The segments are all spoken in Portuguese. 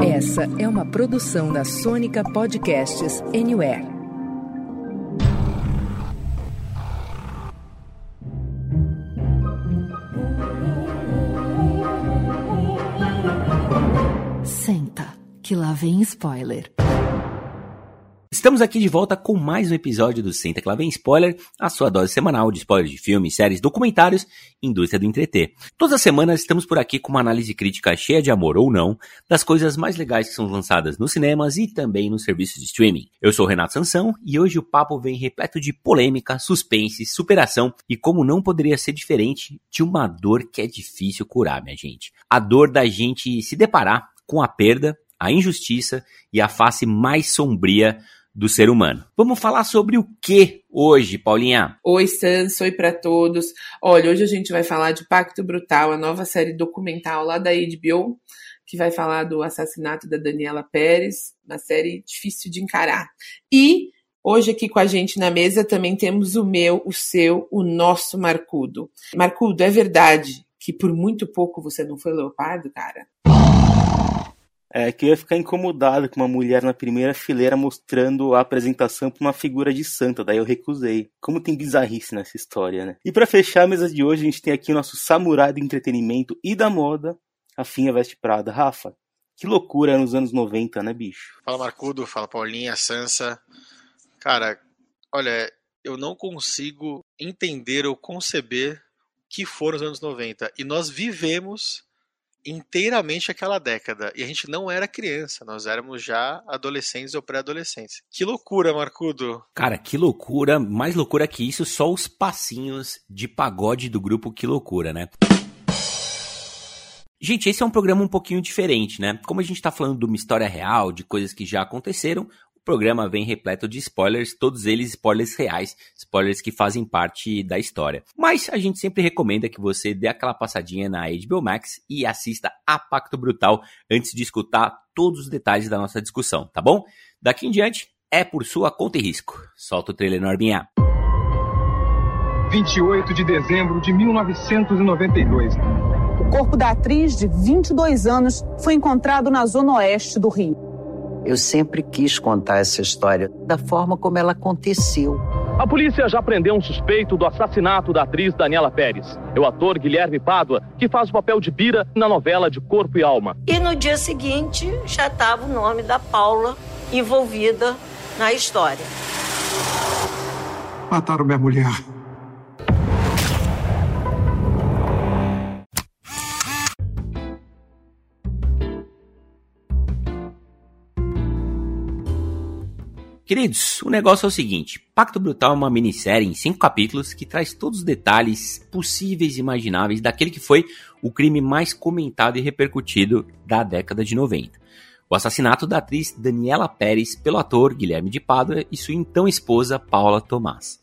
Essa é uma produção da Sônica Podcasts Anywhere. Senta, que lá vem spoiler. Estamos aqui de volta com mais um episódio do Senta que lá vem spoiler, a sua dose semanal de spoilers de filmes, séries, documentários, indústria do entreter. Todas as semanas estamos por aqui com uma análise crítica cheia de amor ou não das coisas mais legais que são lançadas nos cinemas e também nos serviços de streaming. Eu sou o Renato Sansão e hoje o papo vem repleto de polêmica, suspense, superação e como não poderia ser diferente de uma dor que é difícil curar, minha gente. A dor da gente se deparar com a perda, a injustiça e a face mais sombria do ser humano. Vamos falar sobre o que hoje, Paulinha? Oi, Sans, oi para todos. Olha, hoje a gente vai falar de Pacto Brutal, a nova série documental lá da HBO, que vai falar do assassinato da Daniela Pérez, uma série difícil de encarar. E hoje aqui com a gente na mesa também temos o meu, o seu, o nosso Marcudo. Marcudo, é verdade que por muito pouco você não foi leopardo, cara? É que eu ia ficar incomodado com uma mulher na primeira fileira mostrando a apresentação para uma figura de santa, daí eu recusei. Como tem bizarrice nessa história, né? E para fechar a mesa de hoje, a gente tem aqui o nosso samurai do entretenimento e da moda, Rafinha Veste Prada. Rafa, que loucura nos anos 90, né, bicho? Fala Marcudo, fala Paulinha, Sansa. Cara, olha, eu não consigo entender ou conceber que foram os anos 90. E nós vivemos inteiramente aquela década. E a gente não era criança, nós éramos já adolescentes ou pré-adolescentes. Que loucura, Marcudo! Cara, que loucura! Mais loucura que isso, só os passinhos de pagode do grupo Que Loucura, né? Gente, esse é um programa um pouquinho diferente, né? Como a gente tá falando de uma história real, de coisas que já aconteceram, programa vem repleto de spoilers, todos eles spoilers reais, spoilers que fazem parte da história. Mas a gente sempre recomenda que você dê aquela passadinha na HBO Max e assista a Pacto Brutal antes de escutar todos os detalhes da nossa discussão, tá bom? Daqui em diante é por sua conta e risco. Solta o trailer Norbinha. 28 de dezembro de 1992. O corpo da atriz de 22 anos foi encontrado na zona oeste do Rio. Eu sempre quis contar essa história da forma como ela aconteceu. A polícia já prendeu um suspeito do assassinato da atriz Daniela Pérez. É o ator Guilherme Pádua, que faz o papel de Bira na novela de Corpo e Alma. E no dia seguinte já estava o nome da Paula envolvida na história. Mataram minha mulher. Queridos, o negócio é o seguinte: Pacto Brutal é uma minissérie em cinco capítulos que traz todos os detalhes possíveis e imagináveis daquele que foi o crime mais comentado e repercutido da década de 90. O assassinato da atriz Daniela Pérez pelo ator Guilherme de Pádua e sua então esposa Paula Tomás.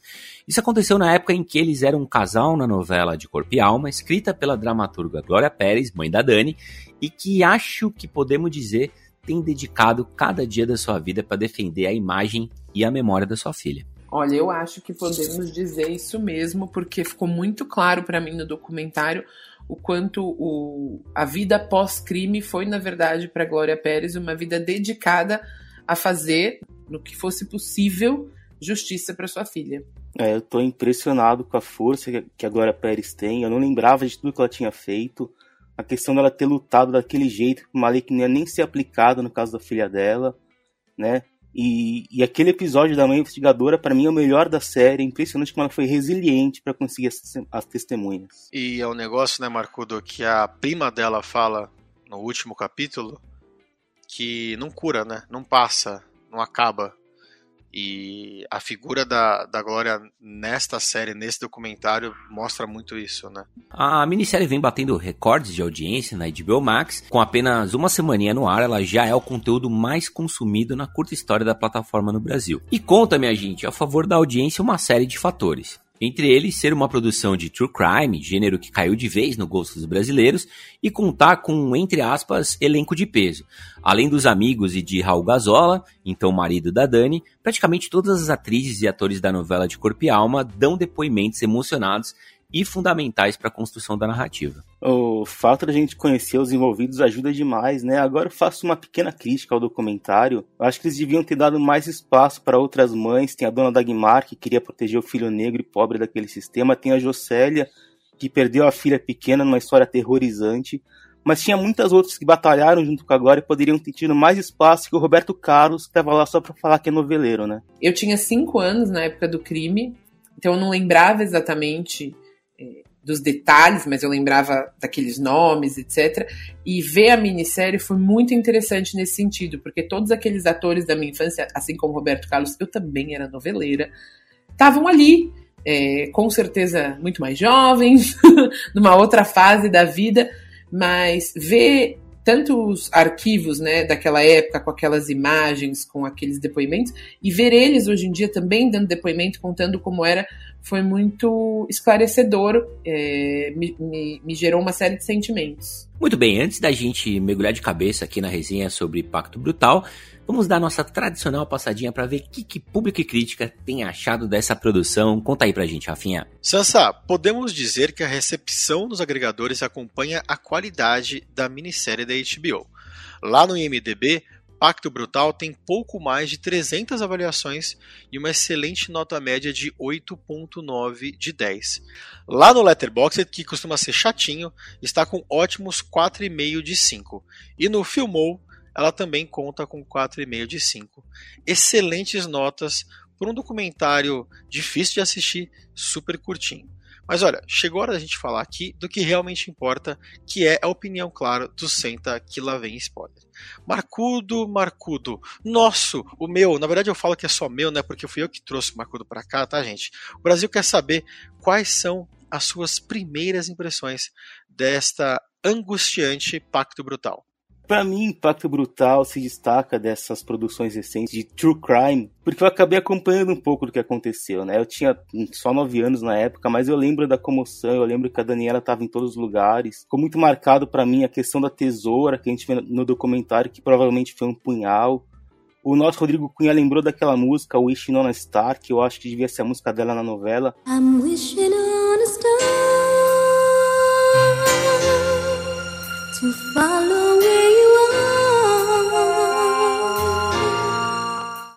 Isso aconteceu na época em que eles eram um casal na novela de Corpo e Alma, escrita pela dramaturga Glória Pérez, mãe da Dani, e que acho que podemos dizer tem dedicado cada dia da sua vida para defender a imagem e a memória da sua filha. Olha, eu acho que podemos dizer isso mesmo, porque ficou muito claro para mim no documentário o quanto o, a vida pós-crime foi, na verdade, para Glória Pérez uma vida dedicada a fazer, no que fosse possível, justiça para sua filha. É, eu tô impressionado com a força que a Glória Pérez tem. Eu não lembrava de tudo que ela tinha feito a questão dela ter lutado daquele jeito, uma lei que não ia nem ser aplicada no caso da filha dela, né? E, e aquele episódio da mãe investigadora, para mim, é o melhor da série. É impressionante como ela foi resiliente para conseguir as, as, testemunhas. E é um negócio, né, Marcudo, que a prima dela fala no último capítulo que não cura, né? Não passa, não acaba. E a figura da, da Glória nesta série, nesse documentário, mostra muito isso, né? A minissérie vem batendo recordes de audiência na HBO Max. Com apenas uma semaninha no ar, ela já é o conteúdo mais consumido na curta história da plataforma no Brasil. E conta, minha gente, a favor da audiência uma série de fatores. Entre eles, ser uma produção de true crime, gênero que caiu de vez no gosto dos brasileiros, e contar com entre aspas, elenco de peso. Além dos amigos e de Raul Gazola, então marido da Dani, praticamente todas as atrizes e atores da novela de Corpo e Alma dão depoimentos emocionados e fundamentais para a construção da narrativa. O fato da gente conhecer os envolvidos ajuda demais, né? Agora eu faço uma pequena crítica ao documentário. Eu acho que eles deviam ter dado mais espaço para outras mães. Tem a dona Dagmar, que queria proteger o filho negro e pobre daquele sistema. Tem a Jocélia, que perdeu a filha pequena numa história aterrorizante. Mas tinha muitas outras que batalharam junto com a Glória e poderiam ter tido mais espaço que o Roberto Carlos, que estava lá só para falar que é noveleiro, né? Eu tinha cinco anos na época do crime, então eu não lembrava exatamente dos detalhes, mas eu lembrava daqueles nomes, etc. E ver a minissérie foi muito interessante nesse sentido, porque todos aqueles atores da minha infância, assim como Roberto Carlos, eu também era noveleira, estavam ali. É, com certeza muito mais jovens, numa outra fase da vida, mas ver tantos arquivos né, daquela época, com aquelas imagens, com aqueles depoimentos, e ver eles hoje em dia também dando depoimento, contando como era, foi muito esclarecedor, é, me, me, me, gerou uma série de sentimentos. Muito bem, antes da gente mergulhar de cabeça aqui na resenha sobre Pacto Brutal, Vamos dar nossa tradicional passadinha para ver o que, que, público e crítica tem achado dessa produção. Conta aí pra gente, Rafinha. Sansa, podemos dizer que a recepção nos agregadores acompanha a qualidade da minissérie da HBO. Lá no IMDB, Pacto Brutal tem pouco mais de 300 avaliações e uma excelente nota média de 8.9 de 10. Lá no Letterboxd, que costuma ser chatinho, está com ótimos 4,5 de 5. E no Filmou, ela também conta com 4,5 de 5. Excelentes notas por um documentário difícil de assistir, super curtinho. Mas olha, chegou a hora da gente falar aqui do que realmente importa, que é a opinião, claro, do Senta que lá vem spoiler. Marcudo, Marcudo, nosso, o meu, na verdade eu falo que é só meu, né, porque fui eu que trouxe o Marcudo para cá, tá, gente? O Brasil quer saber quais são as suas primeiras impressões desta angustiante Pacto Brutal. Para mim, Impacto Brutal se destaca dessas produções recentes de true crime, porque eu acabei acompanhando um pouco do que aconteceu, né? Eu tinha só nove anos na época, mas eu lembro da comoção, eu lembro que a Daniela estava em todos os lugares. Ficou muito marcado para mim a questão da tesoura que a gente vê no documentário, que provavelmente foi um punhal. O nosso Rodrigo Cunha lembrou daquela música Wishing on a Star, que eu acho que devia ser a música dela na novela. I'm wishing on a star to follow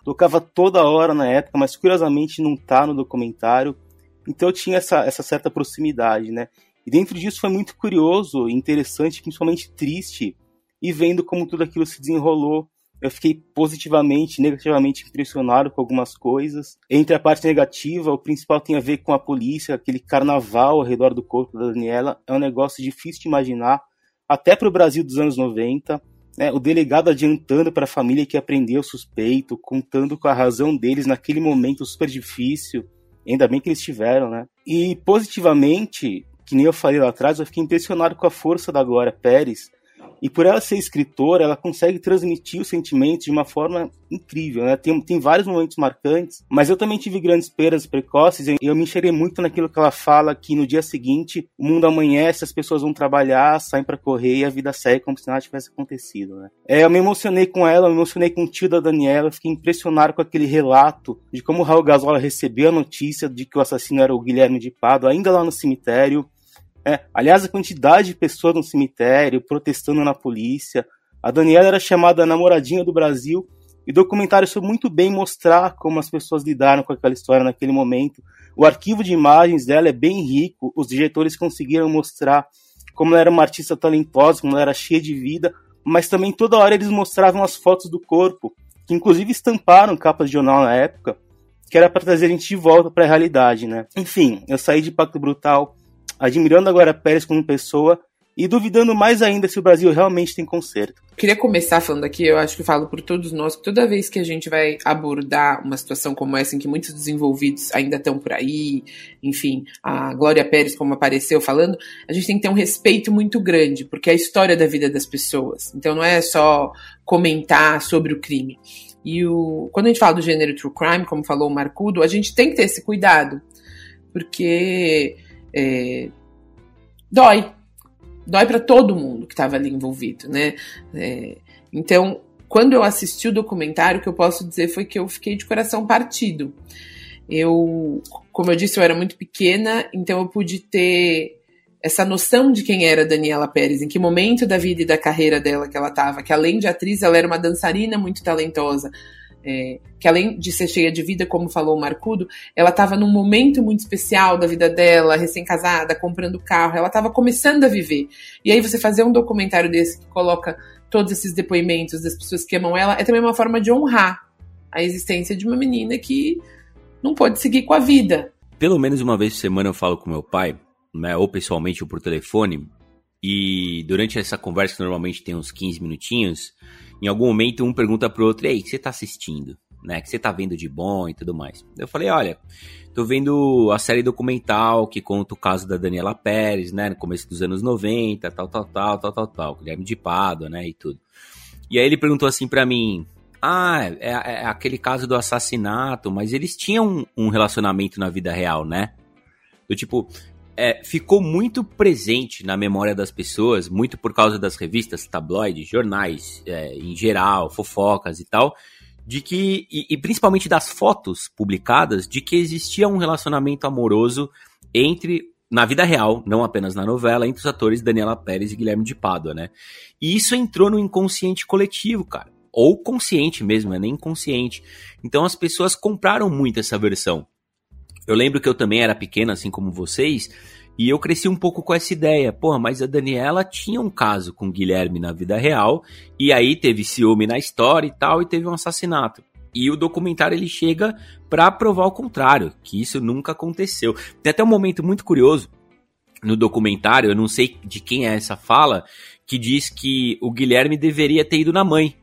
Tocava toda hora na época, mas curiosamente não tá no documentário. Então eu tinha essa, essa certa proximidade, né? E dentro disso foi muito curioso, interessante, principalmente triste, e vendo como tudo aquilo se desenrolou. Eu fiquei positivamente, negativamente impressionado com algumas coisas. Entre a parte negativa, o principal tem a ver com a polícia, aquele carnaval ao redor do corpo da Daniela. É um negócio difícil de imaginar, até para o Brasil dos anos 90 né, o delegado adiantando para a família que aprendeu o suspeito, contando com a razão deles naquele momento super difícil. Ainda bem que eles tiveram, né? E positivamente, que nem eu falei lá atrás, eu fiquei impressionado com a força da Glória Pérez e por ela ser escritora, ela consegue transmitir os sentimentos de uma forma incrível, né? Tem, tem vários momentos marcantes, mas eu também tive grandes perdas precoces e eu me enxerguei muito naquilo que ela fala que no dia seguinte o mundo amanhece, as pessoas vão trabalhar, saem para correr e a vida segue como se nada tivesse acontecido, né? É, eu me emocionei com ela, eu me emocionei com o tio da Daniela, fiquei impressionado com aquele relato de como o Raul Gazola recebeu a notícia de que o assassino era o Guilherme de Pado, ainda lá no cemitério, é, aliás, a quantidade de pessoas no cemitério protestando na polícia. A Daniela era chamada namoradinha do Brasil e o documentário soube muito bem mostrar como as pessoas lidaram com aquela história naquele momento. O arquivo de imagens dela é bem rico, os diretores conseguiram mostrar como ela era uma artista talentosa, como ela era cheia de vida, mas também toda hora eles mostravam as fotos do corpo, que inclusive estamparam capas de jornal na época, que era para trazer a gente de volta para a realidade, né? Enfim, eu saí de Pacto Brutal admirando agora Pérez como pessoa e duvidando mais ainda se o Brasil realmente tem conserto. Queria começar falando aqui, eu acho que falo por todos nós, que toda vez que a gente vai abordar uma situação como essa, em que muitos desenvolvidos ainda estão por aí, enfim, a Glória Pérez, como apareceu falando, a gente tem que ter um respeito muito grande, porque é a história da vida das pessoas. Então não é só comentar sobre o crime. E o, quando a gente fala do gênero true crime, como falou o Marcudo, a gente tem que ter esse cuidado, porque é, dói. Dói para todo mundo que estava ali envolvido, né? É, então, quando eu assisti o documentário, o que eu posso dizer foi que eu fiquei de coração partido. Eu, como eu disse, eu era muito pequena, então eu pude ter essa noção de quem era Daniela Pérez, em que momento da vida e da carreira dela que ela estava, que além de atriz, ela era uma dançarina muito talentosa, é, que além de ser cheia de vida, como falou o Marcudo, ela estava num momento muito especial da vida dela, recém-casada, comprando carro, ela estava começando a viver. E aí você fazer um documentário desse que coloca todos esses depoimentos das pessoas que amam ela, é também uma forma de honrar a existência de uma menina que não pode seguir com a vida. Pelo menos uma vez por semana eu falo com meu pai, né, ou pessoalmente ou por telefone, e durante essa conversa, que normalmente tem uns 15 minutinhos, em algum momento um pergunta pro outro, ei, o que você tá assistindo? Né, que você tá vendo de bom e tudo mais. Eu falei, olha, tô vendo a série documental que conta o caso da Daniela Pérez, né, no começo dos anos 90, tal, tal, tal, tal, tal, tal, Guilherme de Pádua, né, e tudo. E aí ele perguntou assim para mim, ah, é, é, aquele caso do assassinato, mas eles tinham um, um relacionamento na vida real, né? Do tipo, é, ficou muito presente na memória das pessoas, muito por causa das revistas, tabloides, jornais é, em geral, fofocas e tal, de que, e, e, principalmente das fotos publicadas, de que existia um relacionamento amoroso entre, na vida real, não apenas na novela, entre os atores Daniela Pérez e Guilherme de Pádua, né? E isso entrou no inconsciente coletivo, cara. Ou consciente mesmo, é nem inconsciente. Então as pessoas compraram muito essa versão. Eu lembro que eu também era pequena, assim como vocês, e eu cresci um pouco com essa ideia. Porra, mas a Daniela tinha um caso com o Guilherme na vida real, e aí teve ciúme na história e tal, e teve um assassinato. E o documentário ele chega para provar o contrário, que isso nunca aconteceu. Tem até um momento muito curioso no documentário, eu não sei de quem é essa fala, que diz que o Guilherme deveria ter ido na mãe,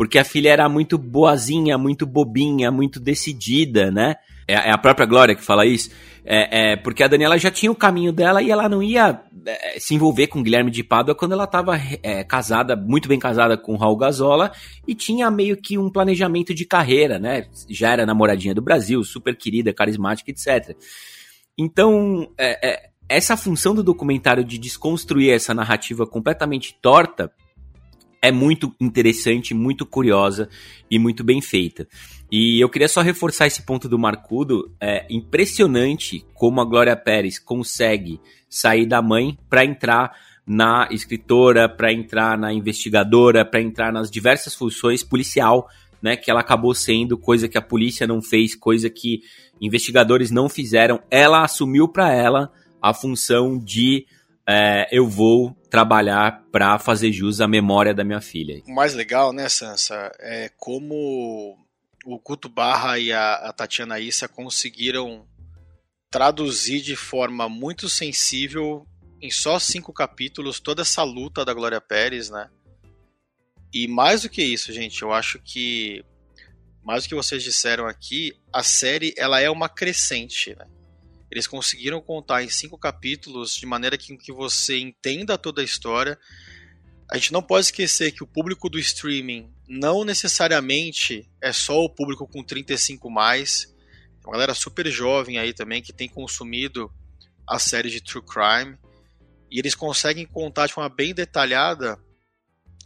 porque a filha era muito boazinha, muito bobinha, muito decidida, né? É, é a própria Glória que fala isso. É, é, porque a Daniela já tinha o caminho dela e ela não ia é, se envolver com Guilherme de Pádua quando ela estava é, casada, muito bem casada com Raul Gazola e tinha meio que um planejamento de carreira, né? Já era namoradinha do Brasil, super querida, carismática, etc. Então, é, essa função do documentário de desconstruir essa narrativa completamente torta é muito interessante, muito curiosa e muito bem feita. E eu queria só reforçar esse ponto do Marcudo. É impressionante como a Glória Pérez consegue sair da mãe para entrar na escritora, para entrar na investigadora, para entrar nas diversas funções policial, né, que ela acabou sendo coisa que a polícia não fez, coisa que investigadores não fizeram. Ela assumiu para ela a função de é, eu vou trabalhar para fazer jus à memória da minha filha. O mais legal, né, Sansa, é como o Guto Barra e a, a Tatiana Issa conseguiram traduzir de forma muito sensível em só cinco capítulos toda essa luta da Glória Pérez, né? E mais do que isso, gente, eu acho que mais do que vocês disseram aqui, a série ela é uma crescente, né? Eles conseguiram contar em cinco capítulos de maneira que, que você entenda toda a história. A gente não pode esquecer que o público do streaming não necessariamente é só o público com 35 mais. Uma galera super jovem aí também que tem consumido a série de True Crime. E eles conseguem contar de forma bem detalhada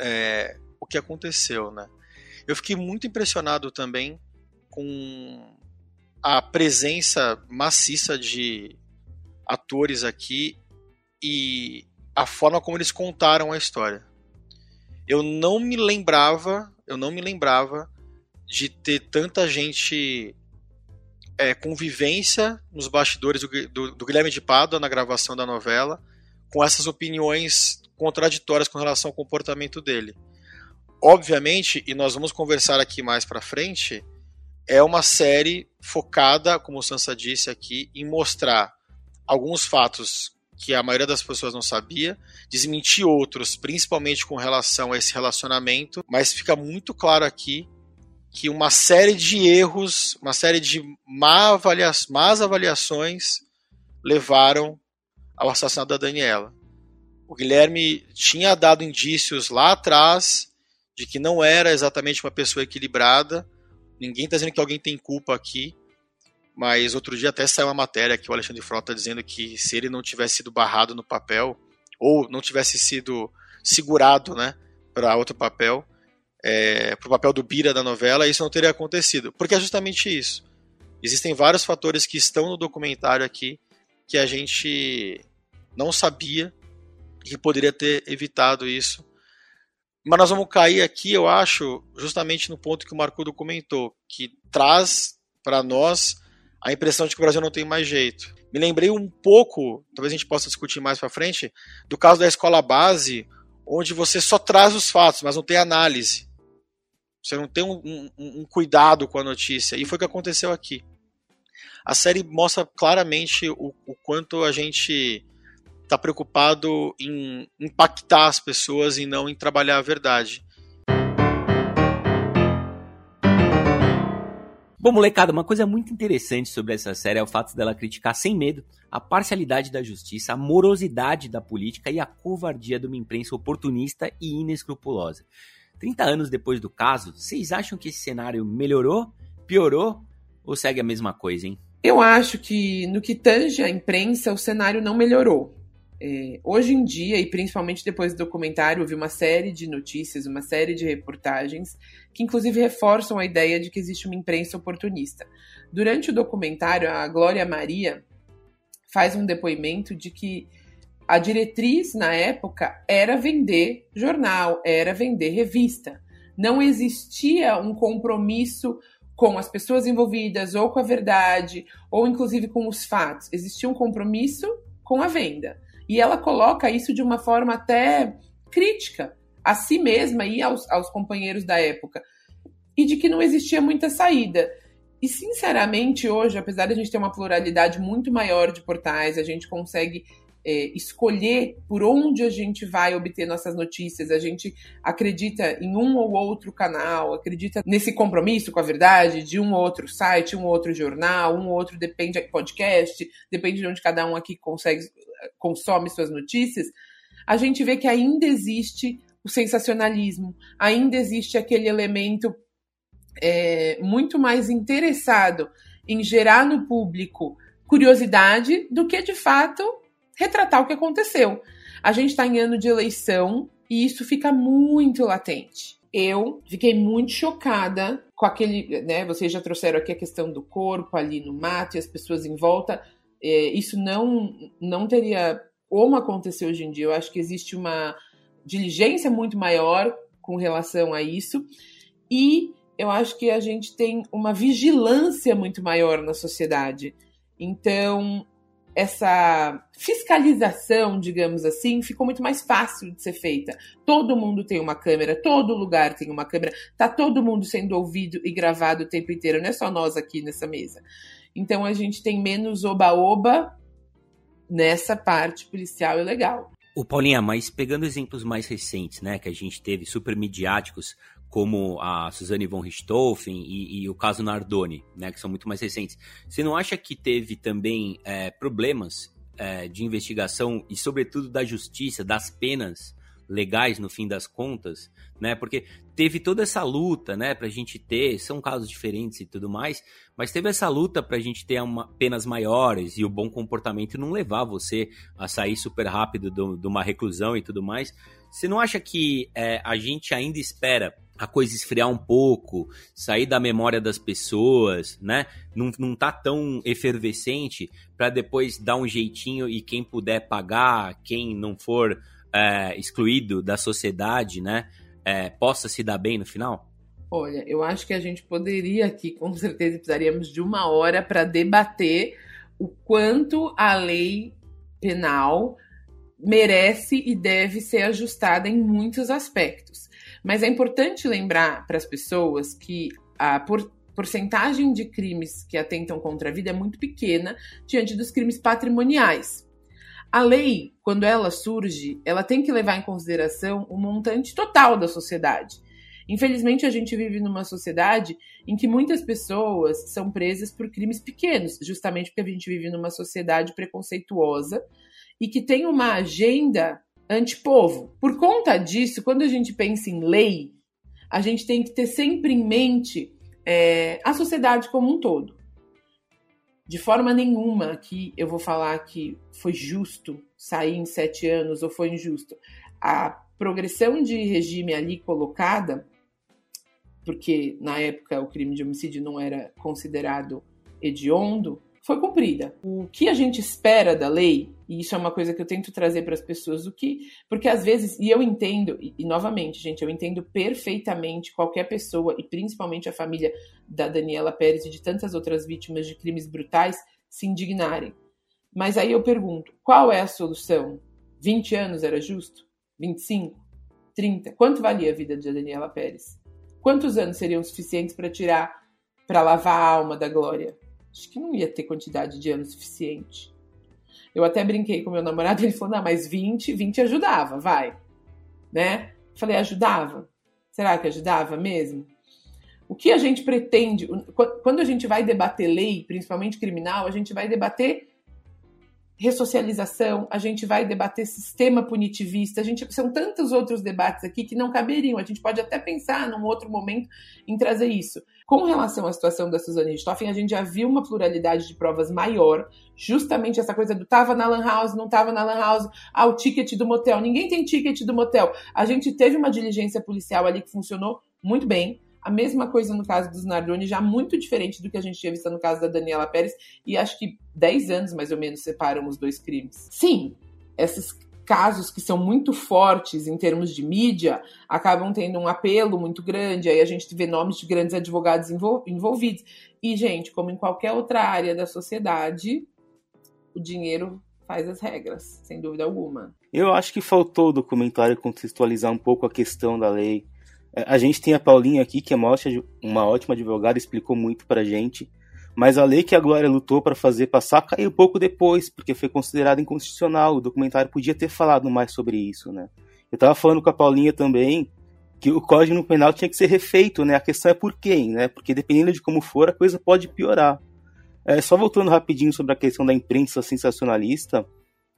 é, o que aconteceu, né? Eu fiquei muito impressionado também com a presença maciça de atores aqui e a forma como eles contaram a história. Eu não me lembrava, eu não me lembrava de ter tanta gente é, convivência nos bastidores do, do, do Guilherme de Pádua na gravação da novela, com essas opiniões contraditórias com relação ao comportamento dele. Obviamente, e nós vamos conversar aqui mais para frente, é uma série focada, como o Sansa disse aqui, em mostrar alguns fatos que a maioria das pessoas não sabia, desmentir outros, principalmente com relação a esse relacionamento, mas fica muito claro aqui que uma série de erros, uma série de má avalia más avaliações levaram ao assassinato da Daniela. O Guilherme tinha dado indícios lá atrás de que não era exatamente uma pessoa equilibrada, Ninguém está dizendo que alguém tem culpa aqui, mas outro dia até saiu uma matéria que o Alexandre Frota dizendo que se ele não tivesse sido barrado no papel, ou não tivesse sido segurado né, para outro papel, é, para o papel do Bira da novela, isso não teria acontecido. Porque é justamente isso. Existem vários fatores que estão no documentário aqui que a gente não sabia que poderia ter evitado isso. Mas nós vamos cair aqui, eu acho, justamente no ponto que o Marco comentou, que traz para nós a impressão de que o Brasil não tem mais jeito. Me lembrei um pouco, talvez a gente possa discutir mais para frente, do caso da escola base, onde você só traz os fatos, mas não tem análise. Você não tem um, um, um cuidado com a notícia. E foi o que aconteceu aqui. A série mostra claramente o, o quanto a gente está preocupado em impactar as pessoas e não em trabalhar a verdade. Bom, molecada, uma coisa muito interessante sobre essa série é o fato dela criticar sem medo a parcialidade da justiça, a morosidade da política e a covardia de uma imprensa oportunista e inescrupulosa. 30 anos depois do caso, vocês acham que esse cenário melhorou, piorou ou segue a mesma coisa, hein? Eu acho que no que tange a imprensa, o cenário não melhorou. É, hoje em dia, e principalmente depois do documentário, houve uma série de notícias, uma série de reportagens que, inclusive, reforçam a ideia de que existe uma imprensa oportunista. Durante o documentário, a Glória Maria faz um depoimento de que a diretriz na época era vender jornal, era vender revista. Não existia um compromisso com as pessoas envolvidas, ou com a verdade, ou inclusive com os fatos. Existia um compromisso com a venda. E ela coloca isso de uma forma até crítica a si mesma e aos, aos companheiros da época. E de que não existia muita saída. E, sinceramente, hoje, apesar de a gente ter uma pluralidade muito maior de portais, a gente consegue é, escolher por onde a gente vai obter nossas notícias, a gente acredita em um ou outro canal, acredita nesse compromisso com a verdade de um ou outro site, um ou outro jornal, um ou outro depende podcast, depende de onde cada um aqui consegue consome suas notícias, a gente vê que ainda existe o sensacionalismo, ainda existe aquele elemento é, muito mais interessado em gerar no público curiosidade do que de fato retratar o que aconteceu. A gente está em ano de eleição e isso fica muito latente. Eu fiquei muito chocada com aquele, né? Vocês já trouxeram aqui a questão do corpo ali no mato e as pessoas em volta é, isso não, não teria como acontecer hoje em dia. Eu acho que existe uma diligência muito maior com relação a isso. E eu acho que a gente tem uma vigilância muito maior na sociedade. Então, essa fiscalização, digamos assim, ficou muito mais fácil de ser feita. Todo mundo tem uma câmera, todo lugar tem uma câmera, tá todo mundo sendo ouvido e gravado o tempo inteiro, não é só nós aqui nessa mesa. Então a gente tem menos oba-oba nessa parte policial e legal. O Paulinha, mas pegando exemplos mais recentes, né, que a gente teve super midiáticos, como a Suzane von Richthofen e, e, o caso Nardoni, né, que são muito mais recentes. Você não acha que teve também é, problemas é, de investigação e, sobretudo, da justiça, das penas legais no fim das contas, né? Porque teve toda essa luta, né, pra gente ter, são casos diferentes e tudo mais, mas teve essa luta pra gente ter uma, penas maiores e o bom comportamento não levar você a sair super rápido de uma reclusão e tudo mais. Você não acha que é, a gente ainda espera a coisa esfriar um pouco, sair da memória das pessoas, né? Não, não tá tão efervescente para depois dar um jeitinho e quem puder pagar, quem não for é, excluído da sociedade, né, é, possa se dar bem no final? Olha, eu acho que a gente poderia aqui, com certeza, precisaríamos de uma hora para debater o quanto a lei penal merece e deve ser ajustada em muitos aspectos. Mas é importante lembrar para as pessoas que a por, porcentagem de crimes que atentam contra a vida é muito pequena diante dos crimes patrimoniais. A lei, quando ela surge, ela tem que levar em consideração o montante total da sociedade. Infelizmente, a gente vive numa sociedade em que muitas pessoas são presas por crimes pequenos, justamente porque a gente vive numa sociedade preconceituosa e que tem uma agenda antipovo. Por conta disso, quando a gente pensa em lei, a gente tem que ter sempre em mente é, a sociedade como um todo. De forma nenhuma que eu vou falar que foi justo sair em sete anos ou foi injusto. A progressão de regime ali colocada, porque na época o crime de homicídio não era considerado hediondo, foi cumprida. O que a gente espera da lei, e isso é uma coisa que eu tento trazer para as pessoas, o que, porque às vezes, e eu entendo, e, e, novamente, gente, eu entendo perfeitamente qualquer pessoa, e principalmente a família da Daniela Pérez e de tantas outras vítimas de crimes brutais, se indignarem. Mas aí eu pergunto, qual é a solução? 20 anos era justo? 25? 30? Quanto valia a vida de Daniela Pérez? Quantos anos seriam suficientes para tirar, para lavar a alma da Glória? Acho que não ia ter quantidade de anos suficiente. Eu até brinquei com meu namorado, ele falou: "Não, mas 20, 20 ajudava, vai". Né? Falei: "Ajudava? Será que ajudava mesmo?" O que a gente pretende, quando a gente vai debater lei, principalmente criminal, a gente vai debater ressocialização, a gente vai debater sistema punitivista, a gente são tantos outros debates aqui que não caberiam. A gente pode até pensar num outro momento em trazer isso. Com relação à situação da Suzane Richthofen, a gente já viu uma pluralidade de provas maior, justamente essa coisa do tava na lan house, não tava na lan house, ah, o ticket do motel, ninguém tem ticket do motel. A gente teve uma diligência policial ali que funcionou muito bem. A mesma coisa no caso dos Nardoni, já muito diferente do que a gente tinha visto no caso da Daniela Pérez, e acho que 10 anos mais ou menos separam os dois crimes. Sim, esses casos que são muito fortes em termos de mídia acabam tendo um apelo muito grande, aí a gente vê nomes de grandes advogados envolvidos. E, gente, como em qualquer outra área da sociedade, o dinheiro faz as regras, sem dúvida alguma. Eu acho que faltou o documentário contextualizar um pouco a questão da lei a gente tem a Paulinha aqui, que é uma ótima, advogada, explicou muito pra gente. Mas a lei que a Glória lutou para fazer passar caiu pouco depois, porque foi considerada inconstitucional. O documentário podia ter falado mais sobre isso, né? Eu tava falando com a Paulinha também que o Código Penal tinha que ser refeito, né? A questão é por quem, né? Porque dependendo de como for, a coisa pode piorar. É, só voltando rapidinho sobre a questão da imprensa sensacionalista,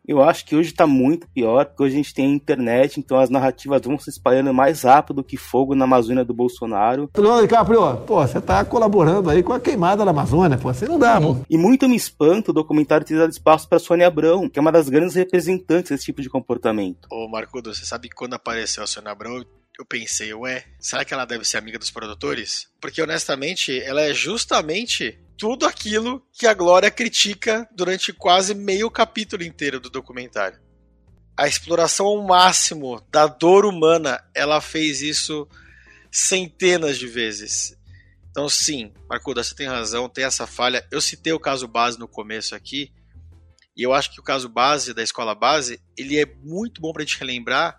eu acho que hoje está muito pior, porque hoje a gente tem a internet, então as narrativas vão se espalhando mais rápido que fogo na Amazônia do Bolsonaro. Leonardo DiCaprio, pô, você está colaborando aí com a queimada da Amazônia, pô, você não dá, pô. E muito me espanta o documentário ter dado espaço para Sônia Abrão, que é uma das grandes representantes desse tipo de comportamento. Ô, Marcudo, você sabe que quando apareceu a Sônia Abrão, eu pensei, ué, será que ela deve ser amiga dos produtores? Porque honestamente, ela é justamente tudo aquilo que a Glória critica durante quase meio capítulo inteiro do documentário. A exploração ao máximo da dor humana, ela fez isso centenas de vezes. Então, sim, Marcuda, você tem razão, tem essa falha. Eu citei o caso base no começo aqui, e eu acho que o caso base da escola base, ele é muito bom para a gente relembrar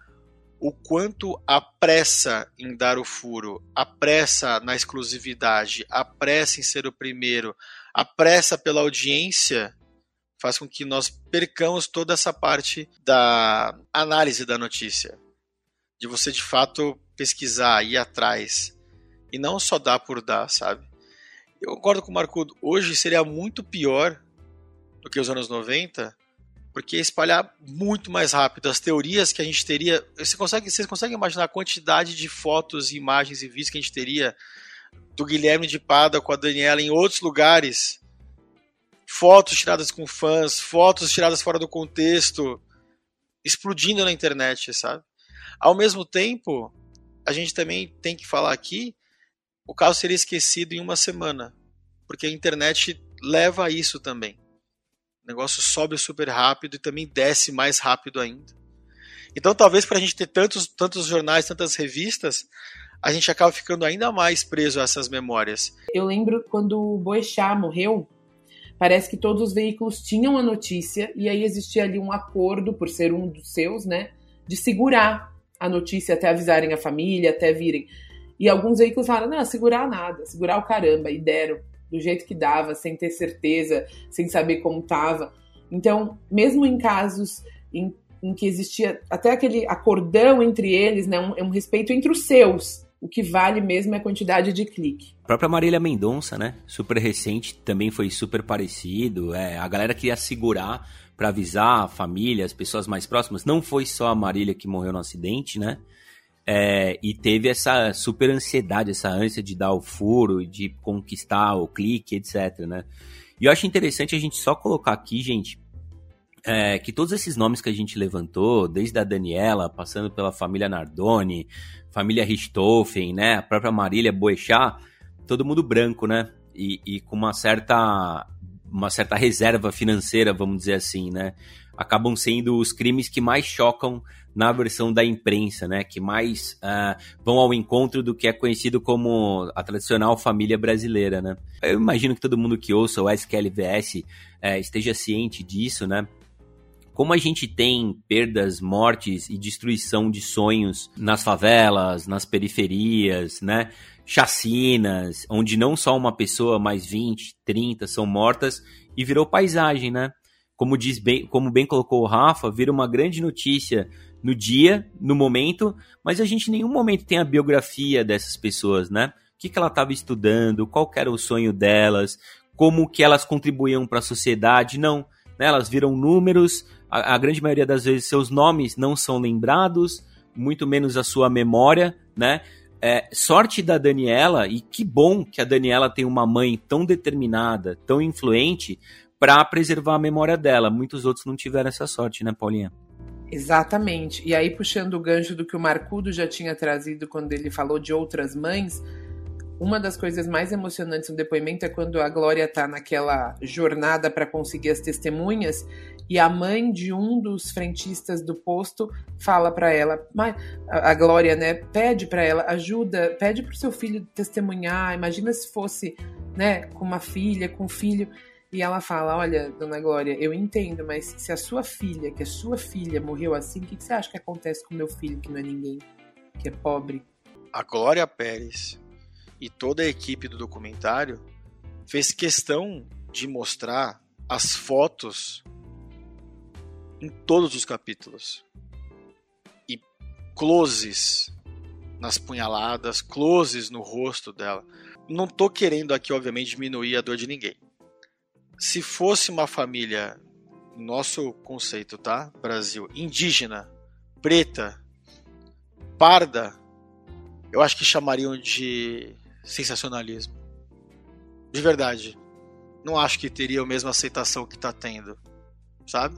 o quanto a pressa em dar o furo, a pressa na exclusividade, a pressa em ser o primeiro, a pressa pela audiência faz com que nós percamos toda essa parte da análise da notícia, de você de fato pesquisar, ir atrás e não só dar por dar, sabe? Eu concordo com o Marcudo, hoje seria muito pior do que os anos 90 porque espalhar muito mais rápido. As teorias que a gente teria. Você consegue, vocês conseguem imaginar a quantidade de fotos, imagens e vídeos que a gente teria do Guilherme de Pada com a Daniela em outros lugares? Fotos tiradas com fãs, fotos tiradas fora do contexto, explodindo na internet, sabe? Ao mesmo tempo, a gente também tem que falar aqui: o caso seria esquecido em uma semana, porque a internet leva a isso também. O negócio sobe super rápido e também desce mais rápido ainda. Então, talvez para a gente ter tantos, tantos jornais, tantas revistas, a gente acaba ficando ainda mais preso a essas memórias. Eu lembro quando o Boechat morreu, parece que todos os veículos tinham a notícia e aí existia ali um acordo, por ser um dos seus, né, de segurar a notícia até avisarem a família, até virem. E alguns veículos falaram, não, segurar nada, segurar o caramba, e deram do jeito que dava, sem ter certeza, sem saber como estava. Então, mesmo em casos em, em, que existia até aquele acordão entre eles, né, um, um respeito entre os seus, o que vale mesmo é a quantidade de clique. A própria Marília Mendonça, né? Super recente, também foi super parecido. É, a galera queria segurar para avisar a família, as pessoas mais próximas. Não foi só a Marília que morreu no acidente, né? É, e teve essa super ansiedade, essa ânsia de dar o furo, de conquistar o clique, etc, né? E eu acho interessante a gente só colocar aqui, gente, é, que todos esses nomes que a gente levantou, desde a Daniela, passando pela família Nardoni, família Richthofen, né, a própria Marília Boechat, todo mundo branco, né? e, e com uma certa uma certa reserva financeira, vamos dizer assim, né? Acabam sendo os crimes que mais chocam na versão da imprensa, né? Que mais uh, vão ao encontro do que é conhecido como a tradicional família brasileira, né? Eu imagino que todo mundo que ouça o SQLVS uh, eh, esteja ciente disso, né? Como a gente tem perdas, mortes e destruição de sonhos nas favelas, nas periferias, né? chacinas, onde não só uma pessoa, mas 20, 30 são mortas e virou paisagem, né? Como diz bem, como bem colocou o Rafa, vira uma grande notícia no dia, no momento, mas a gente em nenhum momento tem a biografia dessas pessoas, né? O que, que ela estava estudando, qual era o sonho delas, como que elas contribuíam para a sociedade, não. Né? Elas viram números, a, a grande maioria das vezes seus nomes não são lembrados, muito menos a sua memória, né? É, sorte da Daniela, e que bom que a Daniela tem uma mãe tão determinada, tão influente, para preservar a memória dela. Muitos outros não tiveram essa sorte, né, Paulinha? Exatamente. E aí, puxando o gancho do que o Marcudo já tinha trazido quando ele falou de outras mães, uma das coisas mais emocionantes no depoimento é quando a Glória está naquela jornada para conseguir as testemunhas e a mãe de um dos frentistas do posto fala para ela, a Glória, né, pede para ela ajuda, pede para o seu filho testemunhar. Imagina se fosse, né, com uma filha, com um filho. E ela fala: Olha, dona Glória, eu entendo, mas se a sua filha, que a sua filha morreu assim, o que, você acha que acontece com meu filho, que não é ninguém, que é pobre? A Glória Pérez e toda a equipe do documentário fez questão de mostrar as fotos em todos os capítulos. E closes nas punhaladas, closes no rosto dela. Não tô querendo aqui, obviamente, diminuir a dor de ninguém. Se fosse uma família, nosso conceito, tá? Brasil, indígena, preta, parda, eu acho que chamariam de sensacionalismo. De verdade. Não acho que teria a mesma aceitação que tá tendo, sabe?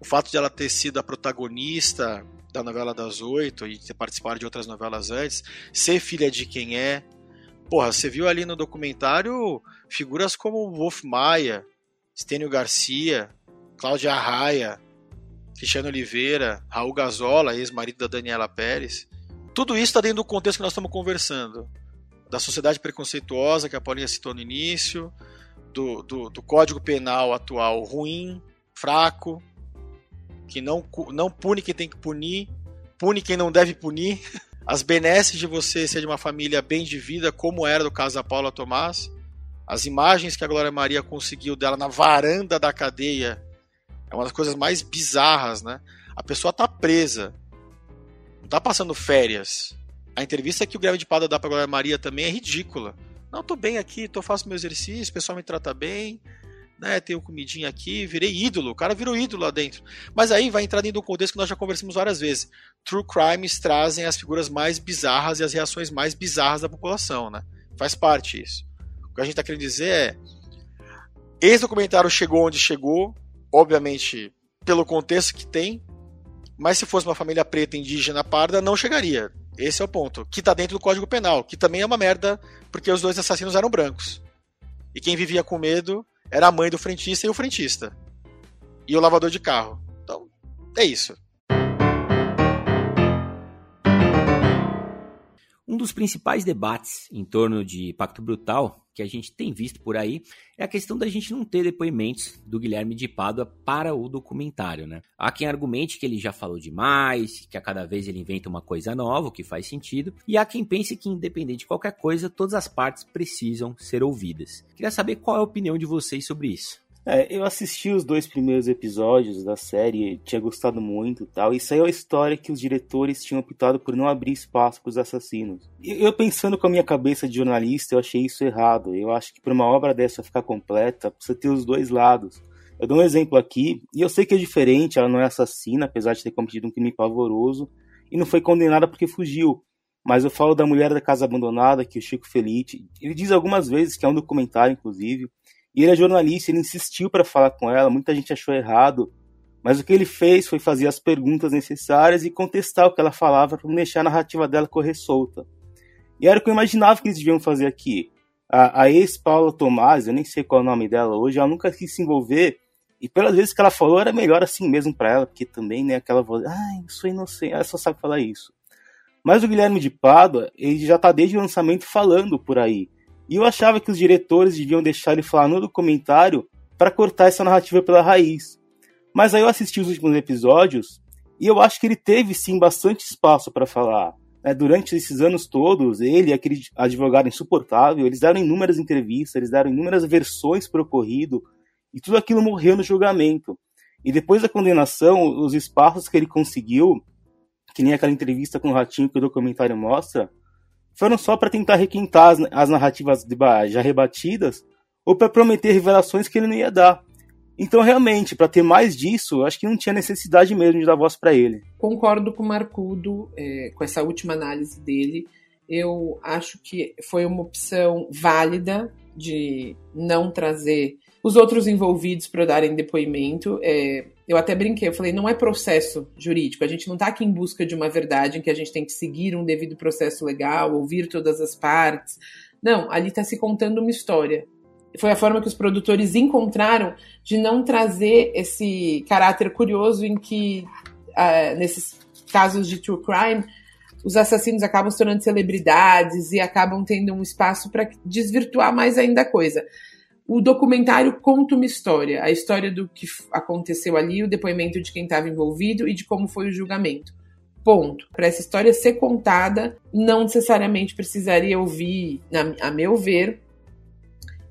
o fato de ela ter sido a protagonista da novela das oito e ter participado de outras novelas antes, ser filha de quem é. Porra, você viu ali no documentário figuras como Wolf Maia, Stênio Garcia, Cláudia Arraia, Cristiano Oliveira, Raul Gazola, ex-marido da Daniela Pérez. Tudo isso está dentro do contexto que nós estamos conversando. Da sociedade preconceituosa que a Paulinha citou no início, do, do, do código penal atual ruim, fraco, que não, não pune quem tem que punir, pune quem não deve punir. As benesses de você ser de uma família bem de vida, como era do caso da Paula Tomás. As imagens que a Glória Maria conseguiu dela na varanda da cadeia é uma das coisas mais bizarras, né? A pessoa tá presa, não tá passando férias. A entrevista que o Guilherme de Pada dá pra Glória Maria também é ridícula. Não, tô bem aqui, tô fazendo meu exercício, o pessoal me trata bem, né? Tenho comidinha aqui, virei ídolo. O cara virou ídolo lá dentro. Mas aí vai entrar dentro do contexto que nós já conversamos várias vezes. True crimes trazem as figuras mais bizarras e as reações mais bizarras da população, né? Faz parte isso. O que a gente está querendo dizer é. Esse documentário chegou onde chegou, obviamente pelo contexto que tem, mas se fosse uma família preta, indígena, parda, não chegaria. Esse é o ponto. Que está dentro do Código Penal, que também é uma merda, porque os dois assassinos eram brancos. E quem vivia com medo era a mãe do frentista e o frentista. E o lavador de carro. Então, é isso. Um dos principais debates em torno de Pacto Brutal que a gente tem visto por aí é a questão da gente não ter depoimentos do Guilherme de Pádua para o documentário, né? Há quem argumente que ele já falou demais, que a cada vez ele inventa uma coisa nova, o que faz sentido, e há quem pense que independente de qualquer coisa, todas as partes precisam ser ouvidas. Queria saber qual é a opinião de vocês sobre isso. É, eu assisti os dois primeiros episódios da série, tinha gostado muito tal. Isso aí é a história que os diretores tinham optado por não abrir espaço para os assassinos. Eu pensando com a minha cabeça de jornalista, eu achei isso errado. Eu acho que para uma obra dessa ficar completa, precisa ter os dois lados. Eu dou um exemplo aqui, e eu sei que é diferente, ela não é assassina, apesar de ter cometido um crime pavoroso, e não foi condenada porque fugiu. Mas eu falo da mulher da casa abandonada, que o Chico Felite, ele diz algumas vezes, que é um documentário, inclusive, e ele é jornalista, ele insistiu para falar com ela, muita gente achou errado, mas o que ele fez foi fazer as perguntas necessárias e contestar o que ela falava para deixar a narrativa dela correr solta. E era o que eu imaginava que eles deviam fazer aqui. A, a ex-Paula Tomás, eu nem sei qual é o nome dela hoje, ela nunca quis se envolver. E pelas vezes que ela falou, era melhor assim mesmo para ela, porque também, né, aquela voz, ai, eu sou inocente, ela só sabe falar isso. Mas o Guilherme de Pádua, ele já tá desde o lançamento falando por aí. E eu achava que os diretores deviam deixar ele falar no documentário para cortar essa narrativa pela raiz. Mas aí eu assisti os últimos episódios e eu acho que ele teve sim bastante espaço para falar. Né? Durante esses anos todos, ele aquele advogado insuportável, eles deram inúmeras entrevistas, eles deram inúmeras versões para o ocorrido e tudo aquilo morreu no julgamento. E depois da condenação, os espaços que ele conseguiu, que nem aquela entrevista com o Ratinho que o documentário mostra, foram só para tentar requintar as, as narrativas já rebatidas ou para prometer revelações que ele não ia dar. Então, realmente, para ter mais disso, acho que não tinha necessidade mesmo de dar voz para ele. Concordo com o Marcudo, é, com essa última análise dele. Eu acho que foi uma opção válida de não trazer os outros envolvidos para darem depoimento. É, eu até brinquei, eu falei, não é processo jurídico, a gente não está aqui em busca de uma verdade em que a gente tem que seguir um devido processo legal, ouvir todas as partes. Não, ali está se contando uma história foi a forma que os produtores encontraram de não trazer esse caráter curioso em que, uh, nesses casos de true crime, os assassinos acabam se tornando celebridades e acabam tendo um espaço para desvirtuar mais ainda a coisa. O documentário conta uma história, a história do que aconteceu ali, o depoimento de quem estava envolvido e de como foi o julgamento. Ponto. Para essa história ser contada, não necessariamente precisaria ouvir, na, a meu ver,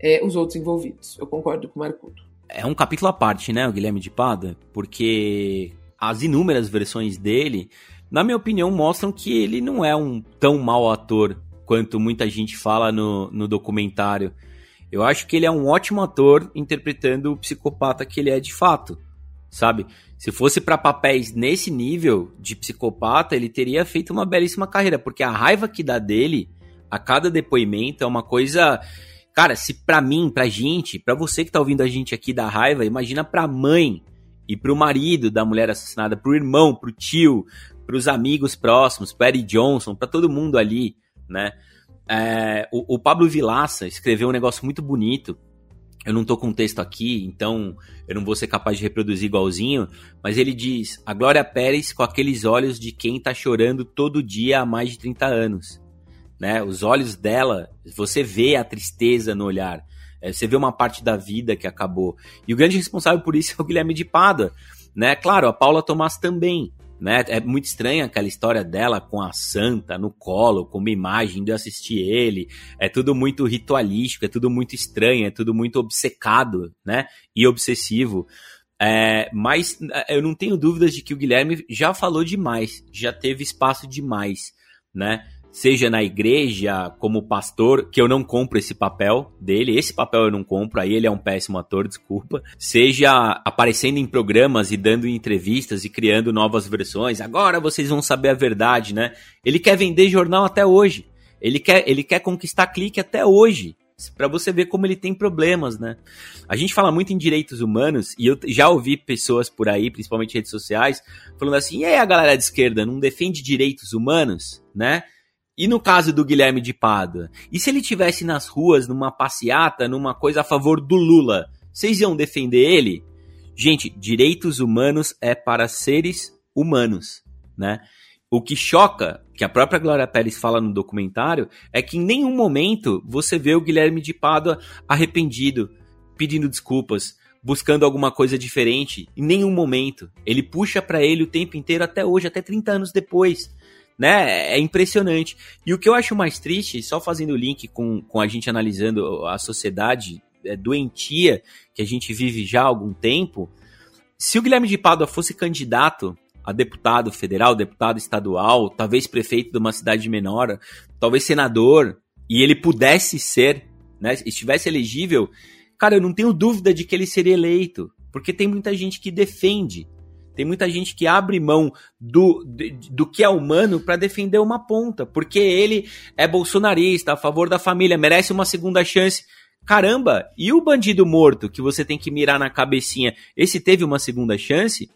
é, os outros envolvidos. Eu concordo com o Marcudo. É um capítulo à parte, né, o Guilherme de Pada, porque as inúmeras versões dele, na minha opinião, mostram que ele não é um tão mau ator quanto muita gente fala no, no documentário. Eu acho que ele é um ótimo ator interpretando o psicopata que ele é de fato, sabe? Se fosse para papéis nesse nível de psicopata, ele teria feito uma belíssima carreira, porque a raiva que dá dele a cada depoimento é uma coisa Cara, se pra mim, pra gente, pra você que tá ouvindo a gente aqui da raiva, imagina pra mãe e pro marido da mulher assassinada, pro irmão, pro tio, pros amigos próximos, pro Eddie Johnson, pra todo mundo ali, né? É, o, o, Pablo Vilaça escreveu um negócio muito bonito. Eu não tô com o texto aqui, então eu não vou ser capaz de reproduzir igualzinho, mas ele diz: A Glória Pérez com aqueles olhos de quem tá chorando todo dia há mais de 30 anos né? Os olhos dela, você vê a tristeza no olhar. É, você vê uma parte da vida que acabou. E o grande responsável por isso é o Guilherme de Pada, né? Claro, a Paula Tomás também, né? É muito estranha aquela história dela com a santa no colo, com uma imagem de eu assistir ele. É tudo muito ritualístico, é tudo muito estranho, é tudo muito obcecado, né? E obsessivo. É, mas é, eu não tenho dúvidas de que o Guilherme já falou demais, já teve espaço demais, né? Seja na igreja como pastor, que eu não compro esse papel dele, esse papel eu não compro, aí ele é um péssimo ator, desculpa. Seja aparecendo em programas e dando entrevistas e criando novas versões, agora vocês vão saber a verdade, né? Ele quer vender jornal até hoje. Ele quer, ele quer conquistar clique até hoje para você ver como ele tem problemas, né? A gente fala muito em direitos humanos e eu já ouvi pessoas por aí, principalmente redes sociais, falando assim: "E aí a galera de esquerda não defende direitos humanos, né?" E no caso do Guilherme de Pada? E se ele tivesse nas ruas numa passeata, numa coisa a favor do Lula? Vocês iam defender ele? Gente, direitos humanos é para seres humanos, né? O que choca, que a própria Glória Pérez fala no documentário, é que em nenhum momento você vê o Guilherme de Pádua arrependido, pedindo desculpas, buscando alguma coisa diferente. Em nenhum momento. Ele puxa para ele o tempo inteiro até hoje, até 30 anos depois né? É impressionante. E o que eu acho mais triste, só fazendo o link com, com a gente analisando a sociedade é, doentia que a gente vive já há algum tempo, se o Guilherme de Pádua fosse candidato a deputado federal, deputado estadual, talvez prefeito de uma cidade menor, talvez senador, e ele pudesse ser, né, estivesse elegível, cara, eu não tenho dúvida de que ele seria eleito, porque tem muita gente que defende tem muita gente que abre mão do, do, que é humano para defender uma ponta, porque ele é bolsonarista, a favor da família, merece uma segunda chance. Caramba, e o bandido morto que você tem que mirar na cabecinha, esse teve uma segunda chance?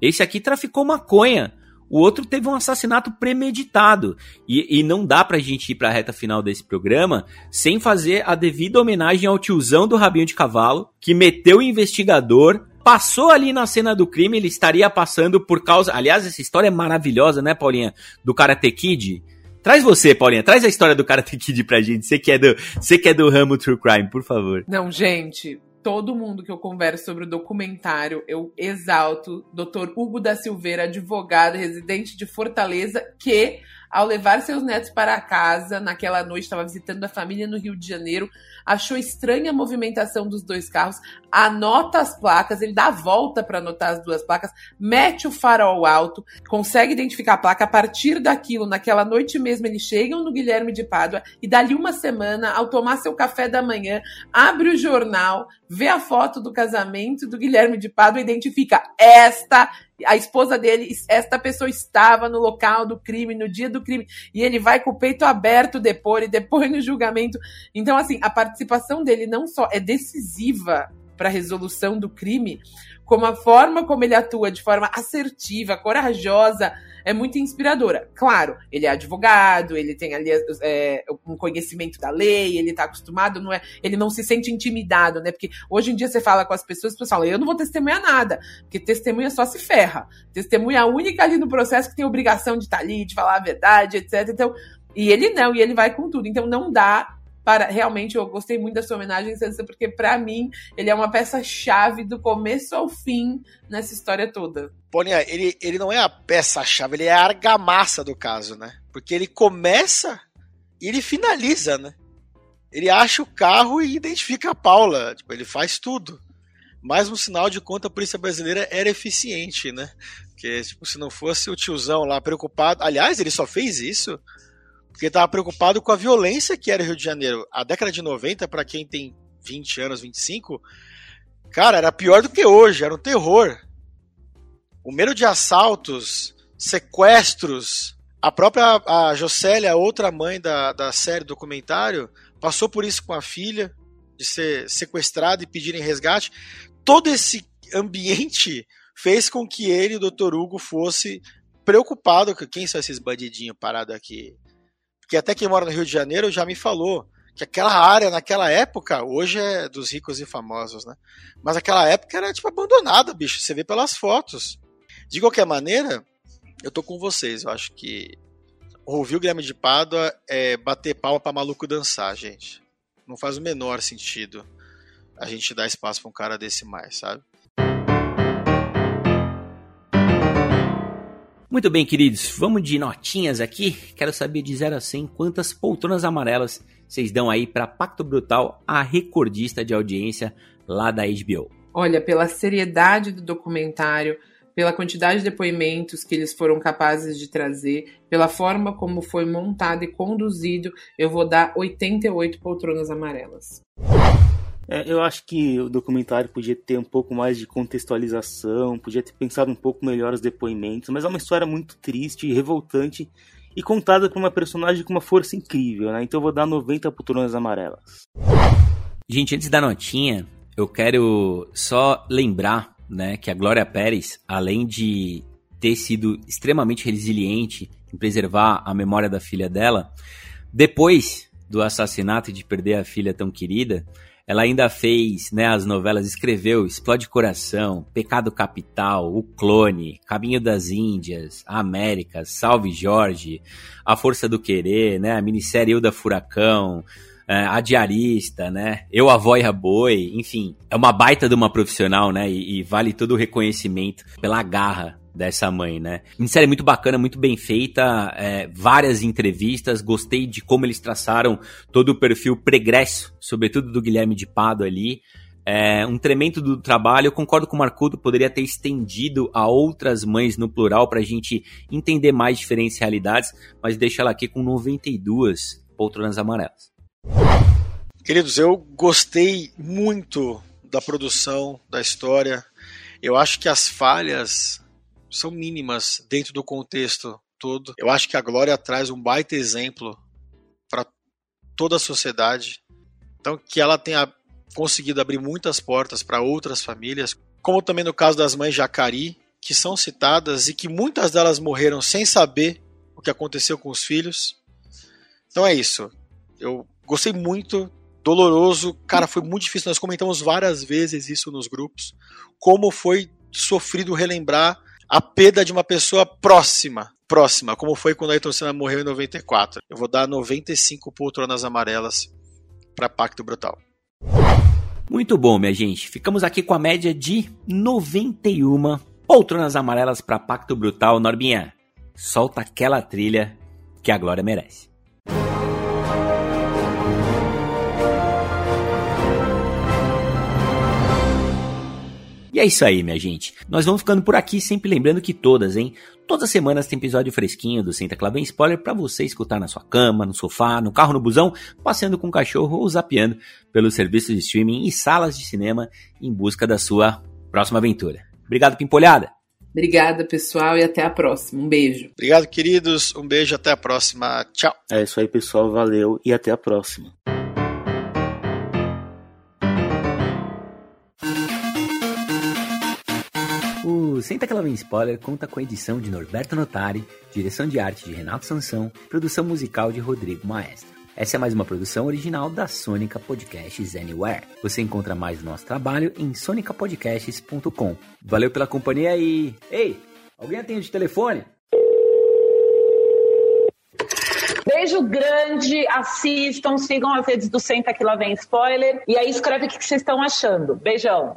Esse aqui traficou maconha. o outro teve um assassinato premeditado. E, e não dá pra gente ir pra reta final desse programa sem fazer a devida homenagem ao tiozão do Rabinho de Cavalo, que meteu o investigador, passou ali na cena do crime, ele estaria passando por causa. Aliás, essa história é maravilhosa, né, Paulinha? Do Karate Kid. Traz você, Paulinha, traz a história do Karate Kid pra gente. Você que é do, você que é do ramo True Crime, por favor. Não, gente, todo mundo que eu converso sobre o documentário, eu exalto Dr. Hugo da Silveira, advogado residente de Fortaleza, que ao levar seus netos para casa, naquela noite estava visitando a família no Rio de Janeiro, achou estranha a movimentação dos dois carros, anota as placas, ele dá a volta para anotar as duas placas, mete o farol alto, consegue identificar a placa. A partir daquilo, naquela noite mesmo, eles chegam no Guilherme de Pádua e dali uma semana, ao tomar seu café da manhã, abre o jornal, vê a foto do casamento do Guilherme de Pádua e identifica esta a esposa dele, esta pessoa estava no local do crime, no dia do crime, e ele vai com o peito aberto depor e depois no julgamento. Então, assim, a participação dele não só é decisiva para a resolução do crime, como a forma como ele atua de forma assertiva, corajosa, é muito inspiradora. Claro, ele é advogado, ele tem ali é, um conhecimento da lei, ele está acostumado, não é, ele não se sente intimidado, né? Porque hoje em dia você fala com as pessoas, as pessoas falam, eu não vou testemunhar nada, porque testemunha só se ferra. Testemunha única ali no processo que tem obrigação de estar tá ali, de falar a verdade, etc. Então, e ele não, e ele vai com tudo. Então não dá para realmente eu gostei muito da sua homenagem, Sansa, porque para mim ele é uma peça chave do começo ao fim nessa história toda. Paulinha, ele, ele não é a peça-chave, ele é a argamassa do caso, né? Porque ele começa e ele finaliza, né? Ele acha o carro e identifica a Paula. Tipo, ele faz tudo. Mais um sinal de conta a polícia brasileira era eficiente, né? Porque, tipo, se não fosse o tiozão lá preocupado. Aliás, ele só fez isso porque estava preocupado com a violência que era o Rio de Janeiro. A década de 90, para quem tem 20 anos, 25, cara, era pior do que hoje, era um terror. O medo de assaltos, sequestros. A própria a Jocélia, outra mãe da, da série documentário, passou por isso com a filha, de ser sequestrada e pedirem resgate. Todo esse ambiente fez com que ele, o Dr. Hugo, fosse preocupado com quem são esses bandidinhos parados aqui que até quem mora no Rio de Janeiro já me falou que aquela área naquela época, hoje é dos ricos e famosos, né? Mas aquela época era tipo abandonada, bicho, você vê pelas fotos. De qualquer maneira, eu tô com vocês, eu acho que ouvir o Guilherme de Pádua é bater palma para maluco dançar, gente. Não faz o menor sentido a gente dar espaço para um cara desse mais, sabe? Muito bem, queridos, vamos de notinhas aqui. Quero saber de 0 a 100 quantas poltronas amarelas vocês dão aí para Pacto Brutal, a recordista de audiência lá da HBO. Olha, pela seriedade do documentário, pela quantidade de depoimentos que eles foram capazes de trazer, pela forma como foi montado e conduzido, eu vou dar 88 poltronas amarelas. É, eu acho que o documentário podia ter um pouco mais de contextualização, podia ter pensado um pouco melhor os depoimentos, mas é uma história muito triste revoltante e contada por uma personagem com uma força incrível, né? Então eu vou dar 90 poltronas amarelas. Gente, antes da notinha, eu quero só lembrar, né, que a Glória Pérez, além de ter sido extremamente resiliente em preservar a memória da filha dela, depois do assassinato e de perder a filha tão querida, ela ainda fez, né, as novelas, escreveu Explode Coração, Pecado Capital, O Clone, Caminho das Índias, América, Salve Jorge, A Força do Querer, né, a minissérie Ilda Furacão, é, a diarista, né? Eu, a e a boi, enfim, é uma baita de uma profissional, né? E, e vale todo o reconhecimento pela garra dessa mãe, né? Minissérie muito bacana, muito bem feita, é, várias entrevistas, gostei de como eles traçaram todo o perfil pregresso, sobretudo do Guilherme de Pado ali. É, um tremendo do trabalho, eu concordo com o Marcudo, poderia ter estendido a outras mães no plural para a gente entender mais diferentes realidades, mas deixa ela aqui com 92 poltronas amarelas. Queridos, eu gostei muito da produção, da história. Eu acho que as falhas são mínimas dentro do contexto todo. Eu acho que a Glória traz um baita exemplo para toda a sociedade. Então, que ela tenha conseguido abrir muitas portas para outras famílias, como também no caso das mães Jacari, que são citadas e que muitas delas morreram sem saber o que aconteceu com os filhos. Então é isso. Eu gostei muito, doloroso. Cara, foi muito difícil. Nós comentamos várias vezes isso nos grupos. Como foi sofrido relembrar a perda de uma pessoa próxima. Próxima, como foi quando Ayrton Senna morreu em 94. Eu vou dar 95 poltronas amarelas para Pacto Brutal. Muito bom, minha gente. Ficamos aqui com a média de 91 poltronas amarelas para Pacto Brutal. Norbinha, solta aquela trilha que a glória merece. E é isso aí, minha gente. Nós vamos ficando por aqui, sempre lembrando que todas, hein? Todas as semanas tem episódio fresquinho do Senta Clavem Spoiler para você escutar na sua cama, no sofá, no carro, no busão, passeando com o cachorro ou zapeando pelos serviços de streaming e salas de cinema em busca da sua próxima aventura. Obrigado, Pimpolhada! Obrigada, pessoal, e até a próxima. Um beijo. Obrigado, queridos. Um beijo, até a próxima. Tchau. É isso aí, pessoal. Valeu e até a próxima. O Senta Que Lá Vem Spoiler conta com a edição de Norberto Notari, direção de arte de Renato Sansão, produção musical de Rodrigo Maestro. Essa é mais uma produção original da Sônica Podcasts Anywhere. Você encontra mais nosso trabalho em sonicapodcasts.com. Valeu pela companhia e... Ei, alguém atende de telefone? Beijo grande, assistam, sigam as redes do Senta Que Lá Vem Spoiler e aí escreve o que vocês estão achando. Beijão.